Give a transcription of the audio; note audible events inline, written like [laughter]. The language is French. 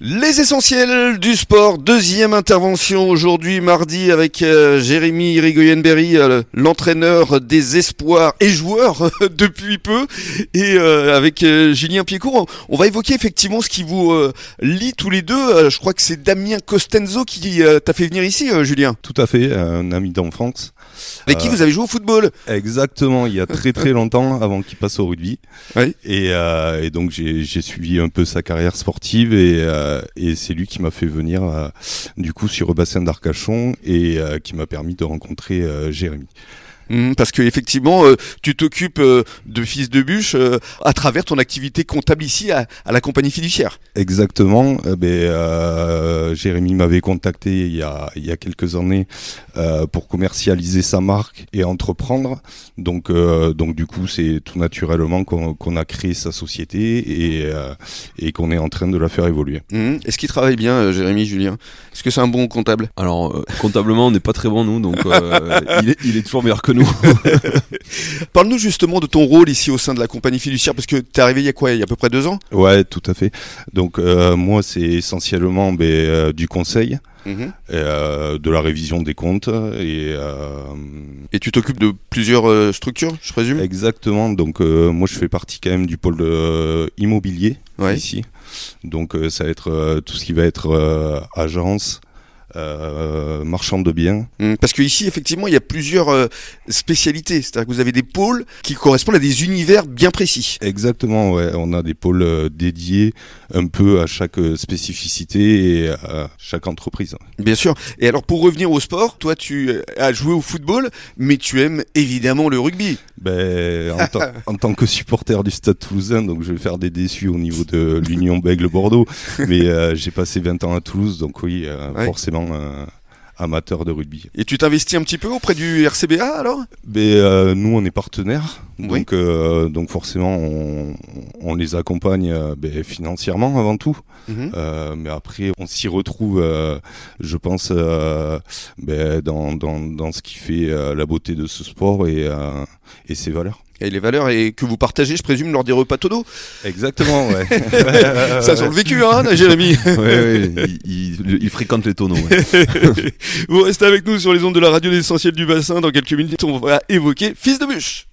Les essentiels du sport, deuxième intervention aujourd'hui mardi avec euh, Jérémy Irigoyen-Berry, euh, l'entraîneur des espoirs et joueurs [laughs] depuis peu, et euh, avec euh, Julien Piecourt. On va évoquer effectivement ce qui vous euh, lie tous les deux. Euh, je crois que c'est Damien Costenzo qui euh, t'a fait venir ici, euh, Julien, Tout à fait, un ami d'enfance. avec qui Euh, vous avez joué au football. Exactement, il y a très très longtemps [laughs] avant qu'il passe au rugby. Oui. Et, euh, et donc j'ai j'ai suivi un peu sa carrière sportive et, euh, et c'est lui qui m'a fait venir euh, du coup sur le bassin d'Arcachon et euh, qui m'a permis de rencontrer euh, Jérémy. Mhm, parce que effectivement, euh, tu t'occupes euh, de fils de bûche euh, à travers ton activité comptable ici à, à la compagnie fiduciaire. Exactement. euh, ben, euh, Jérémy m'avait contacté il y a, il y a quelques années euh, pour commercialiser sa marque et entreprendre. Donc, euh, donc du coup, c'est tout naturellement qu'on a créé sa société et, euh, et qu'on est en train de la faire évoluer. Mhm. Est-ce qu'il travaille bien, euh, Jérémy, Julien? Est-ce que c'est un bon comptable? Alors, euh, comptablement, on n'est pas très bon, nous, donc euh, il, est, il est toujours meilleur que nous. [laughs] Parle-nous justement de ton rôle ici au sein de la compagnie fiduciaire, parce que tu es arrivé il y a quoi Il y a à peu près deux ans? Ouais, tout à fait. Donc euh, moi, c'est essentiellement ben, euh, du conseil, euh, de la révision des comptes et euh, Et tu t'occupes de plusieurs euh, structures, je présume? Exactement. Donc moi je fais partie quand même du pôle immobilier Ouais. ici. Donc ça va être tout ce qui va être agence, euh, marchand de biens. Mhm. Parce que ici, effectivement, il y a plusieurs euh, spécialités. C'est-à-dire que vous avez des pôles qui correspondent à des univers bien précis. Exactement. Ouais. On a des pôles euh, dédiés un peu à chaque euh, spécificité et à chaque entreprise. Bien sûr. Et alors, pour revenir au sport, toi, tu as joué au football, mais tu aimes évidemment le rugby. Ben, en, tant- en tant que supporter du Stade Toulousain, donc je vais faire des déçus au niveau de l'Union Bègle Bordeaux, [laughs] mais j'ai passé 20 ans à Toulouse, donc oui, Ouais. forcément euh, amateur de rugby. Et tu t'investis un petit peu auprès du RCBA, alors? Ben, euh, nous, on est partenaires, Oui. donc, euh, donc forcément, on, on les accompagne euh, ben, financièrement avant tout, Mhm. Euh, mais après, on s'y retrouve, euh, je pense, euh, ben, dans, dans, dans ce qui fait euh, la beauté de ce sport et, euh, et ses valeurs. Et les valeurs et que vous partagez, je présume, lors des repas Todo. Exactement, ouais. [laughs] Ça sur le vécu, hein, Jérémy [laughs] ouais, ouais, il, il- il fréquente les tonneaux. ouais. [laughs] Vous restez avec nous sur les ondes de la radio l'essentiel du bassin. Dans quelques minutes, on va évoquer Fils de bûche.